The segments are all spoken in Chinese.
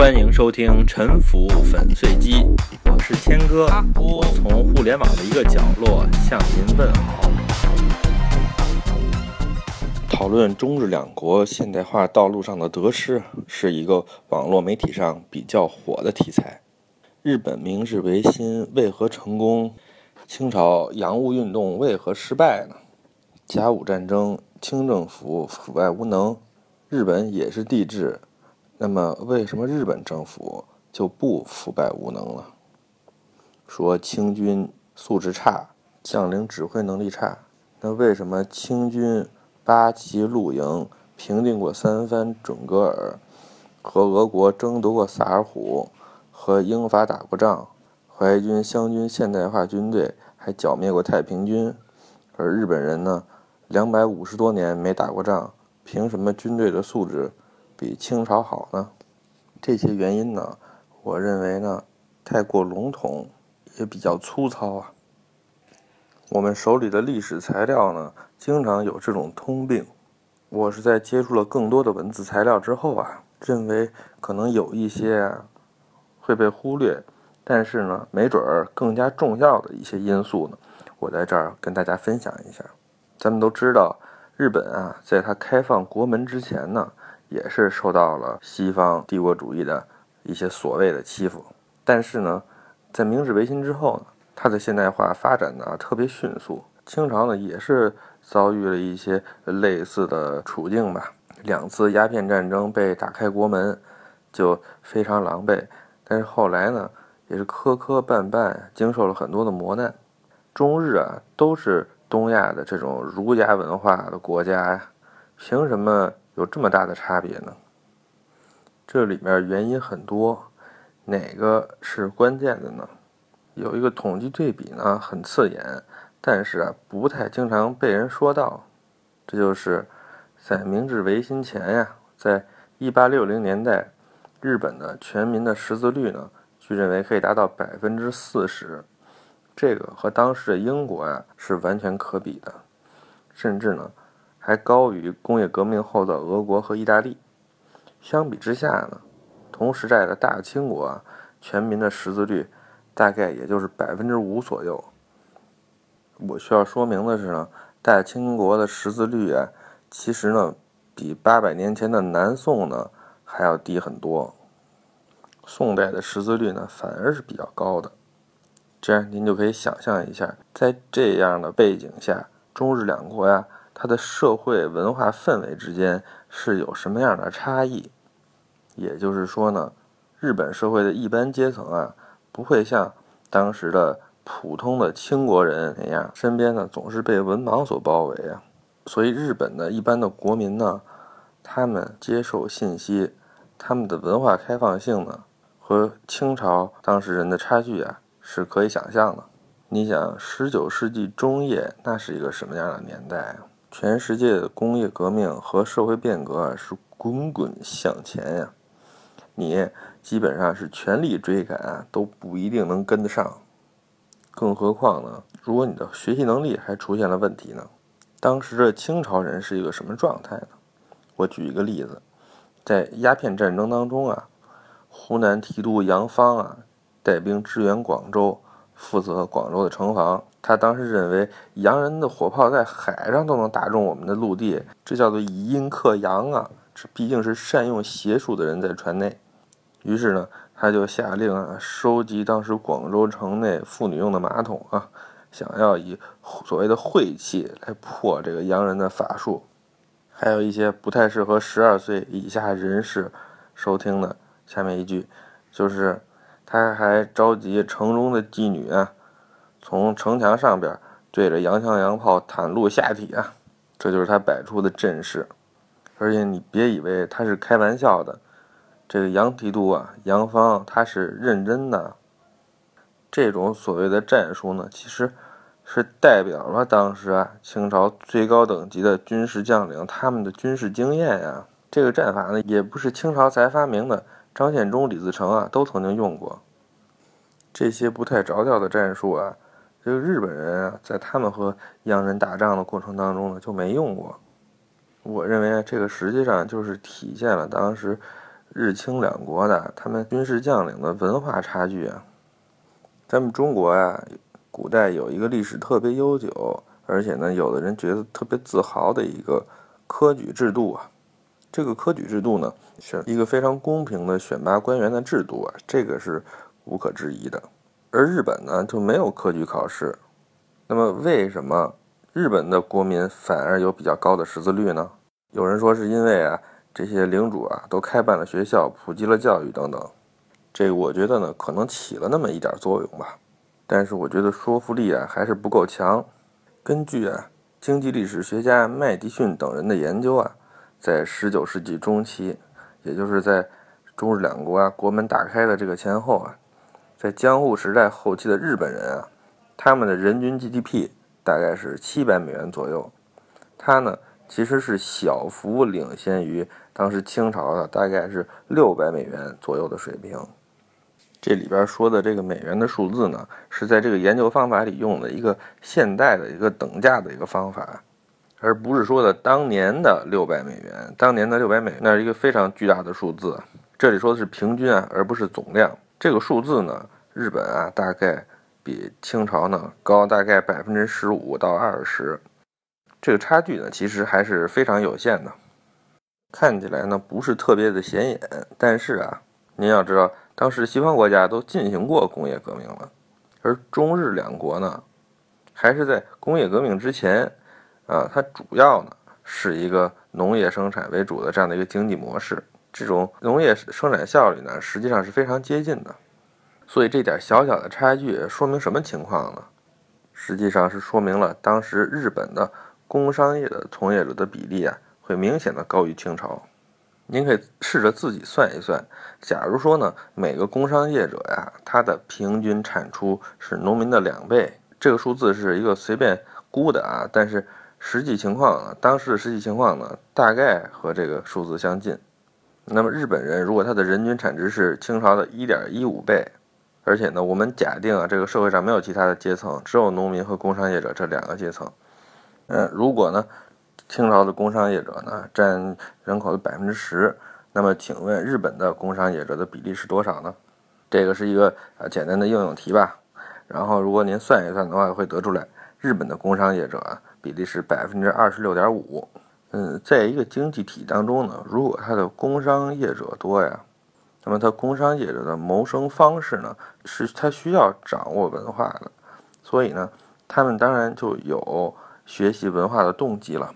欢迎收听《沉浮粉碎机》，我是谦哥，我从互联网的一个角落向您问好。讨论中日两国现代化道路上的得失，是一个网络媒体上比较火的题材。日本明治维新为何成功？清朝洋务运动为何失败呢？甲午战争，清政府腐败无能，日本也是帝制。那么，为什么日本政府就不腐败无能了？说清军素质差，将领指挥能力差。那为什么清军八旗露营，平定过三藩准噶尔，和俄国争夺过萨尔浒，和英法打过仗，淮军湘军现代化军队还剿灭过太平军，而日本人呢，两百五十多年没打过仗，凭什么军队的素质？比清朝好呢？这些原因呢，我认为呢，太过笼统，也比较粗糙啊。我们手里的历史材料呢，经常有这种通病。我是在接触了更多的文字材料之后啊，认为可能有一些会被忽略，但是呢，没准儿更加重要的一些因素呢，我在这儿跟大家分享一下。咱们都知道，日本啊，在它开放国门之前呢。也是受到了西方帝国主义的一些所谓的欺负，但是呢，在明治维新之后呢，它的现代化发展呢特别迅速。清朝呢也是遭遇了一些类似的处境吧，两次鸦片战争被打开国门，就非常狼狈。但是后来呢，也是磕磕绊绊，经受了很多的磨难。中日啊都是东亚的这种儒家文化的国家呀，凭什么？有这么大的差别呢？这里面原因很多，哪个是关键的呢？有一个统计对比呢，很刺眼，但是啊，不太经常被人说到。这就是在明治维新前呀，在一八六零年代，日本的全民的识字率呢，据认为可以达到百分之四十，这个和当时的英国呀是完全可比的，甚至呢。还高于工业革命后的俄国和意大利。相比之下呢，同时代的大清国啊，全民的识字率大概也就是百分之五左右。我需要说明的是呢，大清国的识字率啊，其实呢，比八百年前的南宋呢还要低很多。宋代的识字率呢，反而是比较高的。这样您就可以想象一下，在这样的背景下，中日两国呀。它的社会文化氛围之间是有什么样的差异？也就是说呢，日本社会的一般阶层啊，不会像当时的普通的清国人那样，身边呢总是被文盲所包围啊。所以，日本的一般的国民呢，他们接受信息，他们的文化开放性呢，和清朝当时人的差距啊，是可以想象的。你想，十九世纪中叶，那是一个什么样的年代啊？全世界的工业革命和社会变革啊是滚滚向前呀，你基本上是全力追赶啊都不一定能跟得上，更何况呢？如果你的学习能力还出现了问题呢？当时的清朝人是一个什么状态呢？我举一个例子，在鸦片战争当中啊，湖南提督杨芳啊带兵支援广州。负责广州的城防，他当时认为洋人的火炮在海上都能打中我们的陆地，这叫做以阴克阳啊！这毕竟是善用邪术的人在船内。于是呢，他就下令啊，收集当时广州城内妇女用的马桶啊，想要以所谓的晦气来破这个洋人的法术。还有一些不太适合十二岁以下人士收听的，下面一句就是。他还召集城中的妓女啊，从城墙上边对着洋枪洋炮袒露下体啊，这就是他摆出的阵势。而且你别以为他是开玩笑的，这个杨提督啊，杨芳他是认真的。这种所谓的战术呢，其实是代表了当时啊清朝最高等级的军事将领他们的军事经验呀。这个战法呢，也不是清朝才发明的。张献忠、李自成啊，都曾经用过这些不太着调的战术啊。这个日本人啊，在他们和洋人打仗的过程当中呢，就没用过。我认为啊，这个实际上就是体现了当时日清两国的他们军事将领的文化差距啊。咱们中国呀，古代有一个历史特别悠久，而且呢，有的人觉得特别自豪的一个科举制度啊。这个科举制度呢，是一个非常公平的选拔官员的制度啊，这个是无可置疑的。而日本呢，就没有科举考试。那么，为什么日本的国民反而有比较高的识字率呢？有人说是因为啊，这些领主啊都开办了学校，普及了教育等等。这我觉得呢，可能起了那么一点作用吧。但是我觉得说服力啊还是不够强。根据啊经济历史学家麦迪逊等人的研究啊，在19世纪中期，也就是在中日两国啊国门打开的这个前后啊，在江户时代后期的日本人啊。他们的人均 GDP 大概是七百美元左右，它呢其实是小幅领先于当时清朝的大概是六百美元左右的水平。这里边说的这个美元的数字呢，是在这个研究方法里用的一个现代的一个等价的一个方法，而不是说的当年的六百美元。当年的六百美元那是一个非常巨大的数字，这里说的是平均啊，而不是总量。这个数字呢，日本啊大概。比清朝呢高大概百分之十五到二十，这个差距呢其实还是非常有限的，看起来呢不是特别的显眼。但是啊，您要知道，当时西方国家都进行过工业革命了，而中日两国呢，还是在工业革命之前啊，它主要呢是一个农业生产为主的这样的一个经济模式，这种农业生产效率呢实际上是非常接近的。所以这点小小的差距说明什么情况呢？实际上是说明了当时日本的工商业的从业者的比例啊，会明显的高于清朝。您可以试着自己算一算，假如说呢，每个工商业者呀，他的平均产出是农民的两倍，这个数字是一个随便估的啊，但是实际情况呢，当时的实际情况呢，大概和这个数字相近。那么日本人如果他的人均产值是清朝的一点一五倍。而且呢，我们假定啊，这个社会上没有其他的阶层，只有农民和工商业者这两个阶层。嗯，如果呢，清朝的工商业者呢占人口的百分之十，那么请问日本的工商业者的比例是多少呢？这个是一个呃简单的应用题吧。然后如果您算一算的话，会得出来，日本的工商业者啊比例是百分之二十六点五。嗯，在一个经济体当中呢，如果它的工商业者多呀。那么，他工商业者的谋生方式呢，是他需要掌握文化的，所以呢，他们当然就有学习文化的动机了。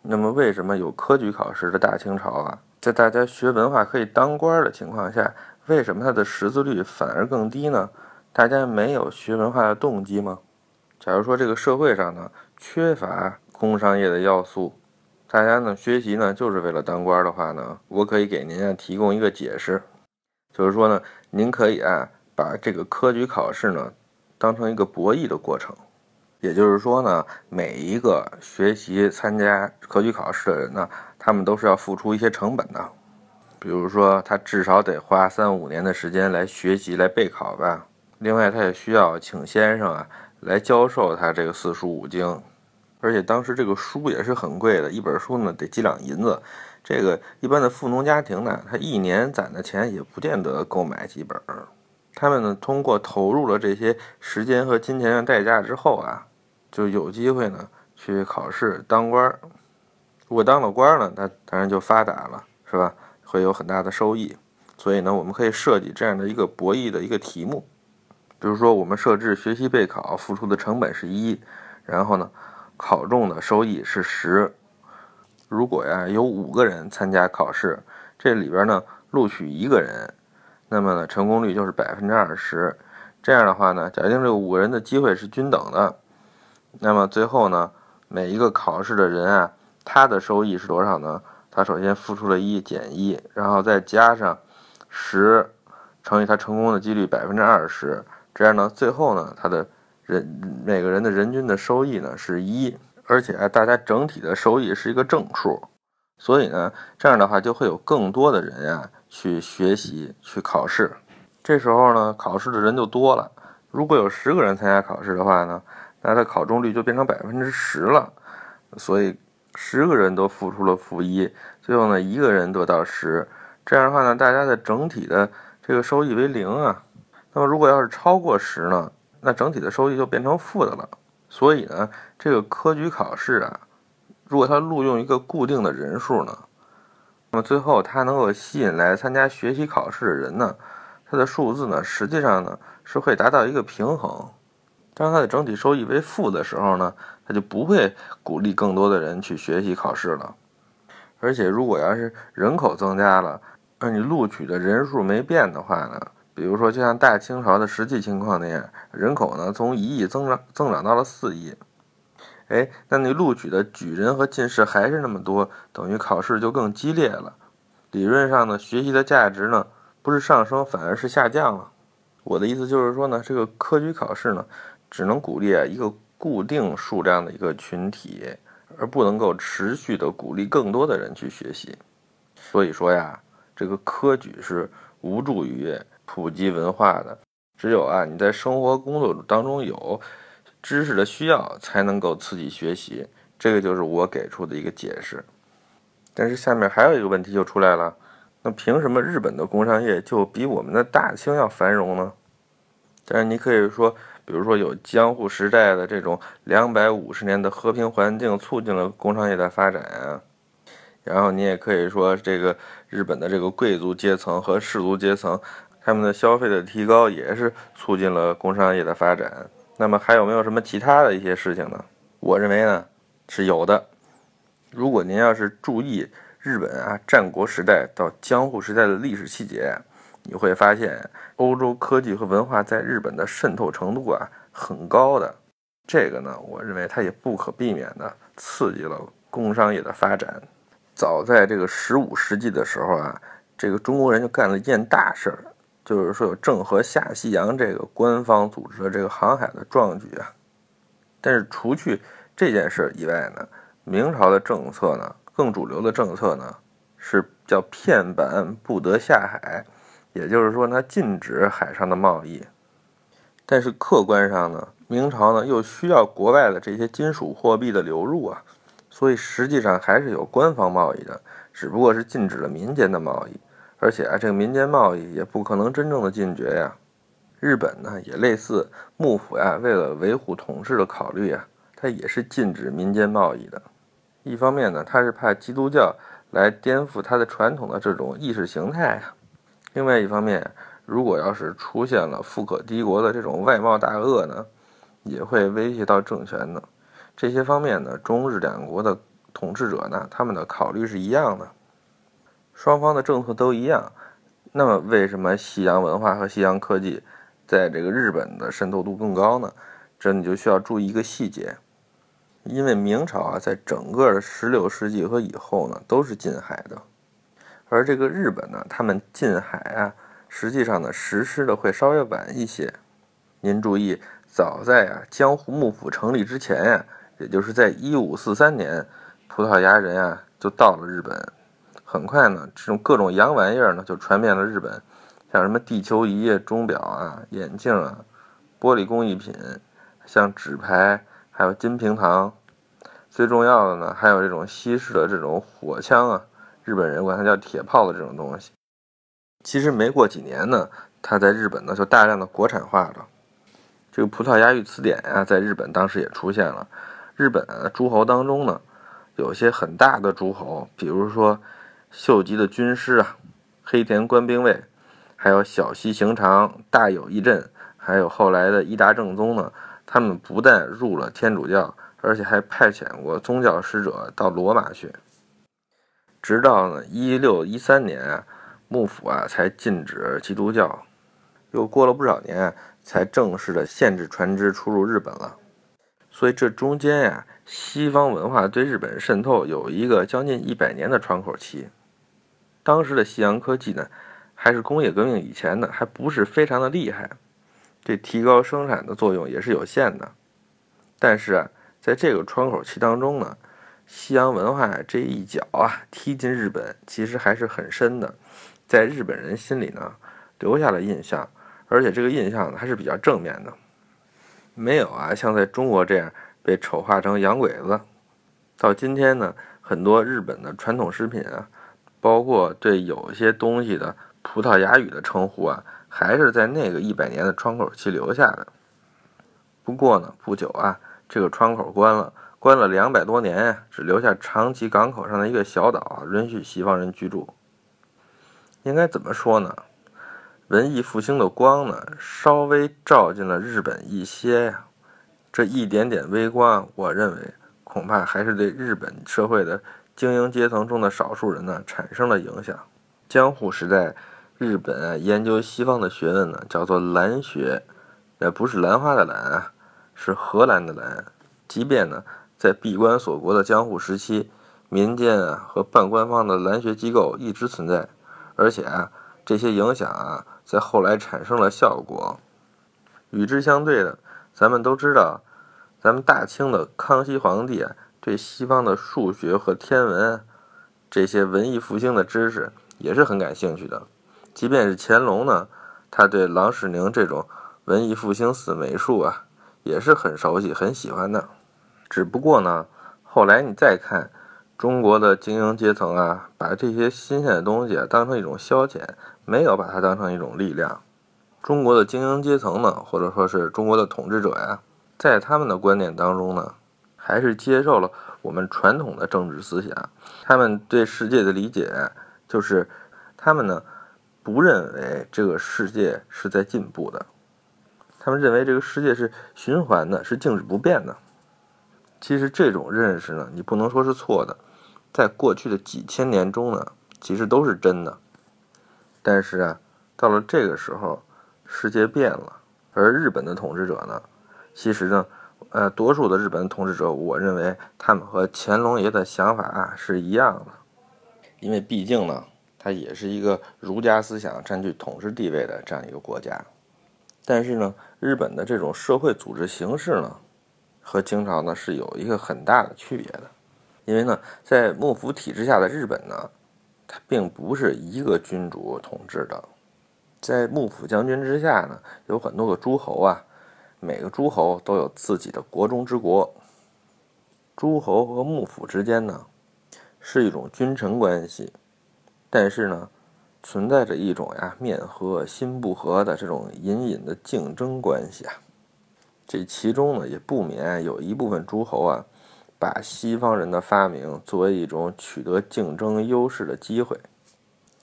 那么，为什么有科举考试的大清朝啊，在大家学文化可以当官的情况下，为什么他的识字率反而更低呢？大家没有学文化的动机吗？假如说这个社会上呢，缺乏工商业的要素。大家呢学习呢就是为了当官的话呢，我可以给您啊提供一个解释，就是说呢，您可以啊把这个科举考试呢当成一个博弈的过程，也就是说呢，每一个学习参加科举考试的人呢，他们都是要付出一些成本的，比如说他至少得花三五年的时间来学习来备考吧，另外他也需要请先生啊来教授他这个四书五经。而且当时这个书也是很贵的，一本书呢得几两银子。这个一般的富农家庭呢，他一年攒的钱也不见得购买几本。他们呢通过投入了这些时间和金钱的代价之后啊，就有机会呢去考试当官。如果当了官呢，他当然就发达了，是吧？会有很大的收益。所以呢，我们可以设计这样的一个博弈的一个题目，比如说我们设置学习备考付出的成本是一，然后呢。考中的收益是十。如果呀有五个人参加考试，这里边呢录取一个人，那么呢成功率就是百分之二十。这样的话呢，假定这五个人的机会是均等的，那么最后呢每一个考试的人啊，他的收益是多少呢？他首先付出了一减一，然后再加上十乘以他成功的几率百分之二十，这样呢最后呢他的。人每个人的人均的收益呢是一，而且，大家整体的收益是一个正数，所以呢，这样的话就会有更多的人呀去学习去考试，这时候呢，考试的人就多了。如果有十个人参加考试的话呢，那他考中率就变成百分之十了。所以十个人都付出了负一，最后呢，一个人得到十，这样的话呢，大家的整体的这个收益为零啊。那么如果要是超过十呢，那整体的收益就变成负的了。所以呢，这个科举考试啊，如果他录用一个固定的人数呢，那么最后他能够吸引来参加学习考试的人呢，他的数字呢，实际上呢是会达到一个平衡。当它的整体收益为负的时候呢，他就不会鼓励更多的人去学习考试了。而且，如果要是人口增加了，而你录取的人数没变的话呢，比如说就像大清朝的实际情况那样，人口呢从一亿增长增长到了四亿，哎，那你录取的举人和进士还是那么多，等于考试就更激烈了。理论上呢，学习的价值呢不是上升，反而是下降了。我的意思就是说呢，这个科举考试呢。只能鼓励一个固定数量的一个群体，而不能够持续的鼓励更多的人去学习。所以说呀，这个科举是无助于普及文化的。只有啊你在生活工作当中有知识的需要，才能够刺激学习。这个就是我给出的一个解释。但是下面还有一个问题就出来了，那凭什么日本的工商业就比我们的大清要繁荣呢？但是你可以说。比如说有江户时代的这种两百五十年的和平环境，促进了工商业的发展啊。然后你也可以说，这个日本的这个贵族阶层和士族阶层，他们的消费的提高也是促进了工商业的发展。那么还有没有什么其他的一些事情呢？我认为呢是有的。如果您要是注意日本啊战国时代到江户时代的历史细节。你会发现，欧洲科技和文化在日本的渗透程度啊很高的，这个呢，我认为它也不可避免的刺激了工商业的发展。早在这个十五世纪的时候啊，这个中国人就干了一件大事儿，就是说有郑和下西洋这个官方组织的这个航海的壮举啊。但是除去这件事以外呢，明朝的政策呢，更主流的政策呢，是叫片板不得下海。也就是说，它禁止海上的贸易，但是客观上呢，明朝呢又需要国外的这些金属货币的流入啊，所以实际上还是有官方贸易的，只不过是禁止了民间的贸易，而且啊，这个民间贸易也不可能真正的禁绝呀。日本呢也类似，幕府呀为了维护统治的考虑啊，它也是禁止民间贸易的。一方面呢，它是怕基督教来颠覆它的传统的这种意识形态啊。另外一方面，如果要是出现了富可敌国的这种外贸大鳄呢，也会威胁到政权的。这些方面呢，中日两国的统治者呢，他们的考虑是一样的，双方的政策都一样。那么，为什么西洋文化和西洋科技在这个日本的渗透度更高呢？这你就需要注意一个细节，因为明朝啊，在整个的十六世纪和以后呢，都是禁海的。而这个日本呢，他们禁海啊，实际上呢实施的会稍微晚一些。您注意，早在啊江户幕府成立之前呀，也就是在一五四三年，葡萄牙人啊就到了日本。很快呢，这种各种洋玩意儿呢就传遍了日本，像什么地球仪、钟表啊、眼镜啊、玻璃工艺品，像纸牌，还有金平糖。最重要的呢，还有这种西式的这种火枪啊。日本人管它叫铁炮的这种东西，其实没过几年呢，它在日本呢就大量的国产化了。这个葡萄牙语词典啊，在日本当时也出现了。日本诸侯当中呢，有些很大的诸侯，比如说秀吉的军师啊，黑田官兵卫，还有小西行长、大友义镇，还有后来的伊达正宗呢，他们不但入了天主教，而且还派遣过宗教使者到罗马去。直到呢一六一三年啊，幕府啊才禁止基督教，又过了不少年，才正式的限制船只出入日本了。所以这中间呀，西方文化对日本渗透有一个将近一百年的窗口期。当时的西洋科技呢，还是工业革命以前呢，还不是非常的厉害，这提高生产的作用也是有限的。但是啊，在这个窗口期当中呢。西洋文化这一脚啊，踢进日本，其实还是很深的，在日本人心里呢，留下了印象，而且这个印象呢还是比较正面的，没有啊像在中国这样被丑化成洋鬼子。到今天呢，很多日本的传统食品啊，包括对有些东西的葡萄牙语的称呼啊，还是在那个一百年的窗口期留下的。不过呢，不久啊，这个窗口关了，关了两百多年呀，只留下长崎港口上的一个小岛啊，允许西方人居住。应该怎么说呢？文艺复兴的光呢，稍微照进了日本一些呀。这一点点微光，我认为恐怕还是对日本社会的精英阶层中的少数人呢产生了影响。江户时代，日本研究西方的学问呢叫做兰学，也不是兰花的兰啊，是荷兰的兰。即便呢在闭关锁国的江户时期，民间啊和半官方的兰学机构一直存在，而且啊这些影响啊在后来产生了效果。与之相对的。咱们都知道，咱们大清的康熙皇帝啊，对西方的数学和天文这些文艺复兴的知识也是很感兴趣的。即便是乾隆呢，他对郎世宁这种文艺复兴式美术啊，也是很熟悉、很喜欢的。只不过呢，后来你再看中国的精英阶层啊，把这些新鲜的东西啊当成一种消遣，没有把它当成一种力量。中国的精英阶层呢，或者说是中国的统治者呀，在他们的观念当中呢，还是接受了我们传统的政治思想。他们对世界的理解就是，他们呢不认为这个世界是在进步的，他们认为这个世界是循环的，是静止不变的。其实这种认识呢，你不能说是错的，在过去的几千年中呢，其实都是真的。但是啊，到了这个时候。世界变了，而日本的统治者呢？其实呢，呃，多数的日本统治者，我认为他们和乾隆爷的想法是一样的，因为毕竟呢，它也是一个儒家思想占据统治地位的这样一个国家。但是呢，日本的这种社会组织形式呢，和清朝呢是有一个很大的区别的，因为呢，在幕府体制下的日本呢，它并不是一个君主统治的。在幕府将军之下呢，有很多个诸侯啊，每个诸侯都有自己的国中之国。诸侯和幕府之间呢，是一种君臣关系，但是呢，存在着一种呀面和心不和的这种隐隐的竞争关系啊。这其中呢，也不免有一部分诸侯啊，把西方人的发明作为一种取得竞争优势的机会。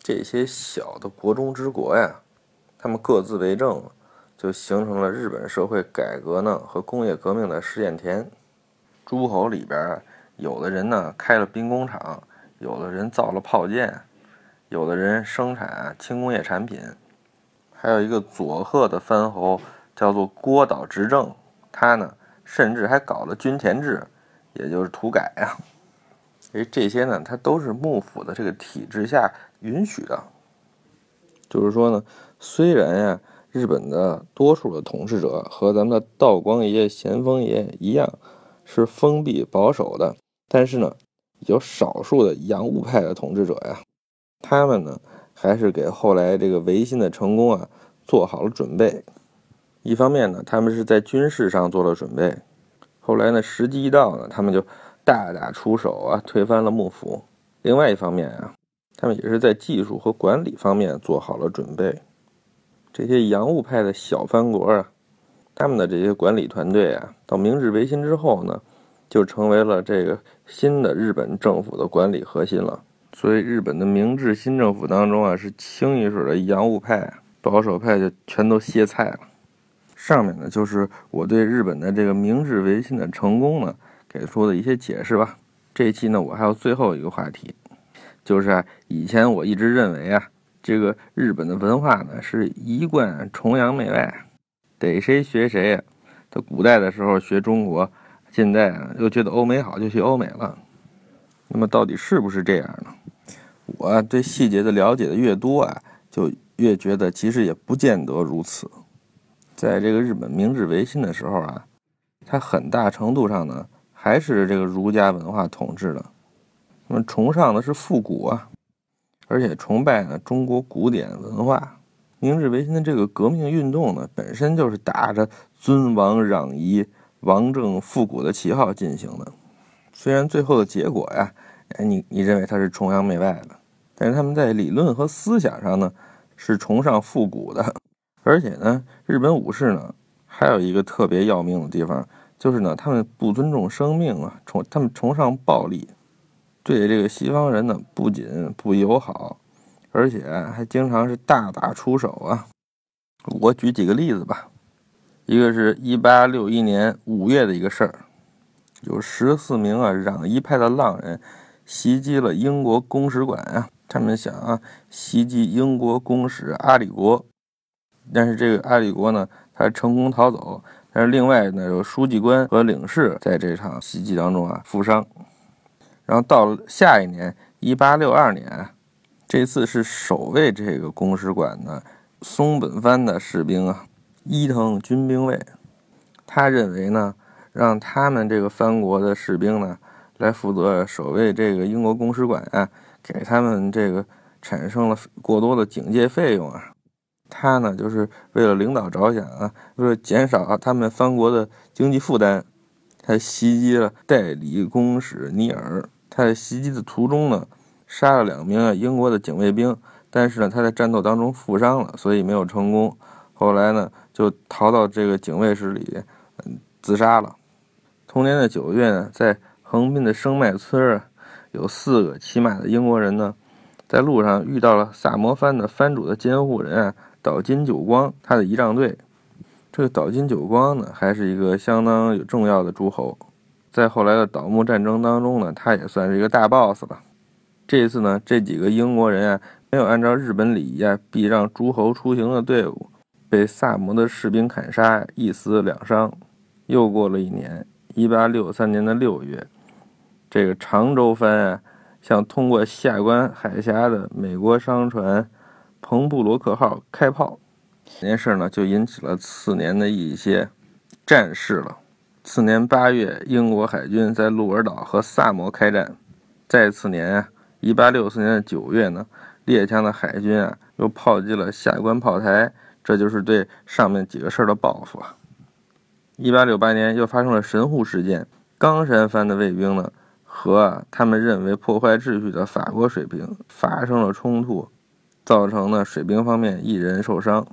这些小的国中之国呀。他们各自为政，就形成了日本社会改革呢和工业革命的试验田。诸侯里边，有的人呢开了兵工厂，有的人造了炮舰，有的人生产轻工业产品，还有一个佐贺的藩侯叫做郭岛执政，他呢甚至还搞了均田制，也就是土改啊。哎，这些呢，他都是幕府的这个体制下允许的。就是说呢，虽然呀，日本的多数的统治者和咱们的道光爷、咸丰爷一样是封闭保守的，但是呢，有少数的洋务派的统治者呀，他们呢还是给后来这个维新的成功啊做好了准备。一方面呢，他们是在军事上做了准备，后来呢，时机一到呢，他们就大打出手啊，推翻了幕府。另外一方面啊。他们也是在技术和管理方面做好了准备。这些洋务派的小藩国啊，他们的这些管理团队啊，到明治维新之后呢，就成为了这个新的日本政府的管理核心了。所以，日本的明治新政府当中啊，是清一水的洋务派，保守派就全都歇菜了。上面呢，就是我对日本的这个明治维新的成功呢，给出的一些解释吧。这一期呢，我还有最后一个话题。就是啊，以前我一直认为啊，这个日本的文化呢是一贯崇洋媚外，逮谁学谁呀。他古代的时候学中国，现在啊又觉得欧美好就学欧美了。那么到底是不是这样呢？我对细节的了解的越多啊，就越觉得其实也不见得如此。在这个日本明治维新的时候啊，它很大程度上呢还是这个儒家文化统治的。那么崇尚的是复古啊，而且崇拜呢中国古典文化。明治维新的这个革命运动呢，本身就是打着尊王攘夷、王政复古的旗号进行的。虽然最后的结果呀，哎，你你认为他是崇洋媚外的，但是他们在理论和思想上呢，是崇尚复古的。而且呢，日本武士呢，还有一个特别要命的地方，就是呢，他们不尊重生命啊，崇他们崇尚暴力，对这个西方人呢，不仅不友好，而且还经常是大打出手啊。我举几个例子吧，一个是一八六一年五月的一个事儿，有十四名啊攘夷派的浪人袭击了英国公使馆啊，他们想啊袭击英国公使阿里国。但是这个阿里国呢，他成功逃走。但是另外呢，有书记官和领事在这场袭击当中啊负伤。然后到了下一年，一八六二年，这次是守卫这个公使馆的松本藩的士兵啊，伊藤军兵卫，他认为呢，让他们这个藩国的士兵呢来负责守卫这个英国公使馆啊，给他们这个产生了过多的警戒费用啊。他呢，就是为了领导着想啊，为了减少他们藩国的经济负担，他袭击了代理公使尼尔。他在袭击的途中呢，杀了两名啊英国的警卫兵，但是呢，他在战斗当中负伤了，所以没有成功。后来呢，就逃到这个警卫室里，嗯，自杀了。同年的九月呢，在横滨的生麦村，有四个骑马的英国人呢，在路上遇到了萨摩藩的藩主的监护人啊。岛津久光，他的仪仗队，这个岛津久光呢，还是一个相当有重要的诸侯，在后来的倒幕战争当中呢，他也算是一个大 boss 了。这次呢，这几个英国人啊，没有按照日本礼仪啊，避让诸侯出行的队伍，被萨摩的士兵砍杀，一死两伤。又过了一年，一八六三年的六月，这个长州藩啊，向通过下关海峡的美国商船。彭布罗克号开炮，这件事呢就引起了次年的一些战事了。次年八月，英国海军在鹿儿岛和萨摩开战。再次年啊，一八六四年的九月呢，列强的海军啊又炮击了下关炮台，这就是对上面几个事儿的报复啊。一八六八年又发生了神户事件，冈山藩的卫兵呢和他们认为破坏秩序的法国水兵发生了冲突。造成呢水兵方面一人受伤，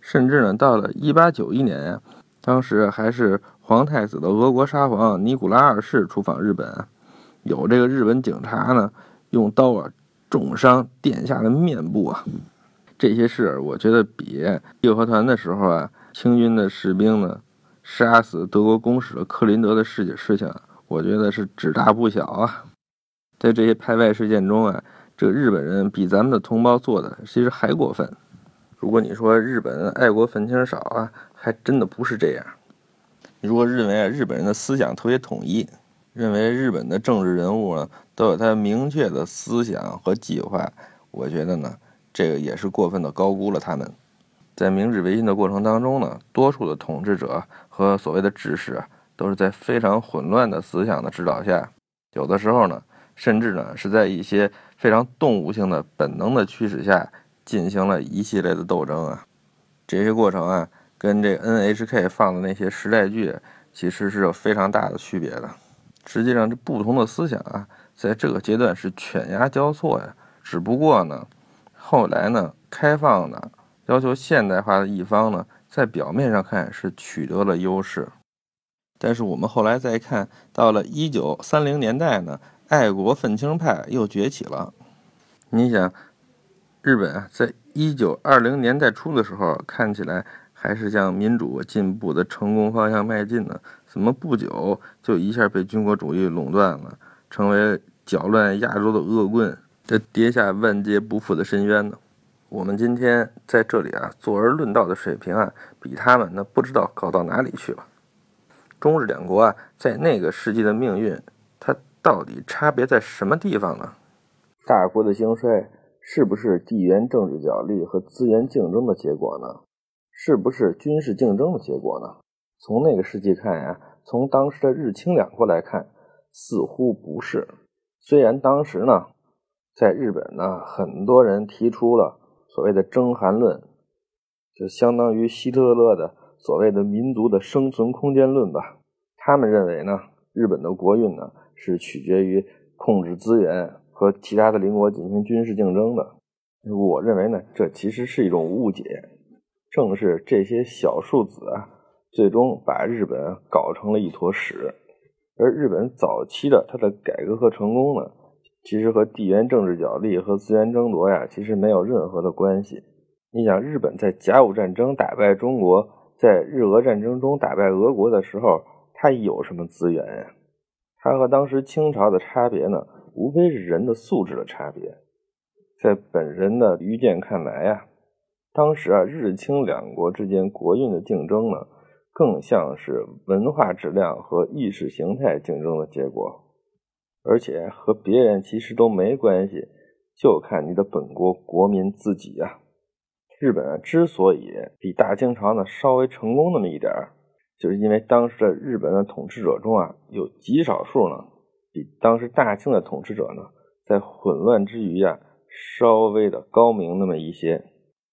甚至呢到了一八九一年呀，当时还是皇太子的俄国沙皇尼古拉二世出访日本，有这个日本警察呢用刀啊重伤殿下的面部啊，这些事我觉得比义和团的时候啊清军的士兵呢杀死德国公使的克林德的事情事情，我觉得是只大不小啊，在这些派外事件中啊。这个日本人比咱们的同胞做的其实还过分。如果你说日本爱国愤青少啊，还真的不是这样。如果认为啊日本人的思想特别统一，认为日本的政治人物呢都有他明确的思想和计划，我觉得呢这个也是过分的高估了他们。在明治维新的过程当中呢，多数的统治者和所谓的志士都是在非常混乱的思想的指导下，有的时候呢。甚至呢，是在一些非常动物性的本能的驱使下，进行了一系列的斗争啊。这些过程啊，跟这 NHK 放的那些时代剧其实是有非常大的区别的。实际上，这不同的思想啊，在这个阶段是犬牙交错呀。只不过呢，后来呢，开放的要求现代化的一方呢，在表面上看是取得了优势，但是我们后来再看到了一九三零年代呢。爱国愤青派又崛起了。你想，日本啊，在一九二零年代初的时候，看起来还是向民主进步的成功方向迈进呢，怎么不久就一下被军国主义垄断了，成为搅乱亚洲的恶棍，这跌下万劫不复的深渊呢？我们今天在这里啊，坐而论道的水平啊，比他们那不知道高到哪里去了。中日两国啊，在那个世纪的命运，它。到底差别在什么地方呢？大国的兴衰是不是地缘政治角力和资源竞争的结果呢？是不是军事竞争的结果呢？从那个世纪看呀，从当时的日清两国来看，似乎不是。虽然当时呢，在日本呢，很多人提出了所谓的“征韩论”，就相当于希特勒的所谓的民族的生存空间论吧。他们认为呢，日本的国运呢。是取决于控制资源和其他的邻国进行军事竞争的。我认为呢，这其实是一种误解。正是这些小数子啊，最终把日本搞成了一坨屎。而日本早期的它的改革和成功呢，其实和地缘政治角力和资源争夺呀，其实没有任何的关系。你想，日本在甲午战争打败中国，在日俄战争中打败俄国的时候，它有什么资源呀？它和当时清朝的差别呢，无非是人的素质的差别。在本人的愚见看来呀，当时啊，日清两国之间国运的竞争呢，更像是文化质量和意识形态竞争的结果，而且和别人其实都没关系，就看你的本国国民自己呀。日本啊之所以比大清朝呢稍微成功那么一点儿，就是因为当时的日本的统治者中啊，有极少数呢，比当时大清的统治者呢，在混乱之余啊。稍微的高明那么一些，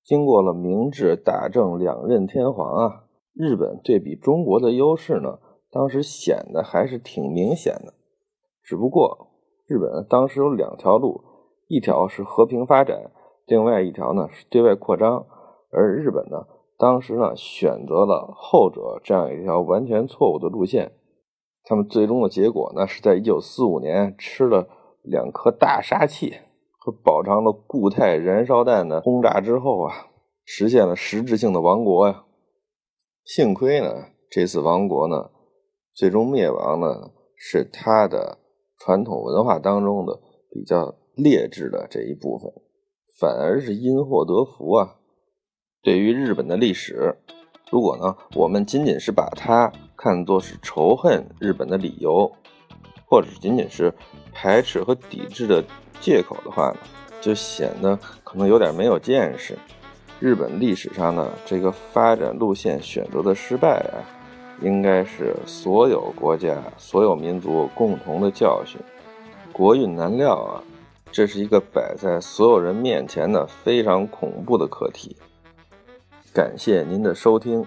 经过了明治、大正两任天皇啊，日本对比中国的优势呢，当时显得还是挺明显的。只不过日本当时有两条路，一条是和平发展，另外一条呢是对外扩张。而日本呢，当时呢选择了后者这样一条完全错误的路线。他们最终的结果呢，是在一九四五年吃了两颗大杀器。和饱尝了固态燃烧弹的轰炸之后啊，实现了实质性的亡国呀。幸亏呢，这次亡国呢，最终灭亡呢，是他的传统文化当中的比较劣质的这一部分，反而是因祸得福啊。对于日本的历史，如果呢，我们仅仅是把它看作是仇恨日本的理由，或者仅仅是排斥和抵制的。借口的话呢，就显得可能有点没有见识。日本历史上呢，这个发展路线选择的失败啊，应该是所有国家、所有民族共同的教训。国运难料啊，这是一个摆在所有人面前的非常恐怖的课题。感谢您的收听。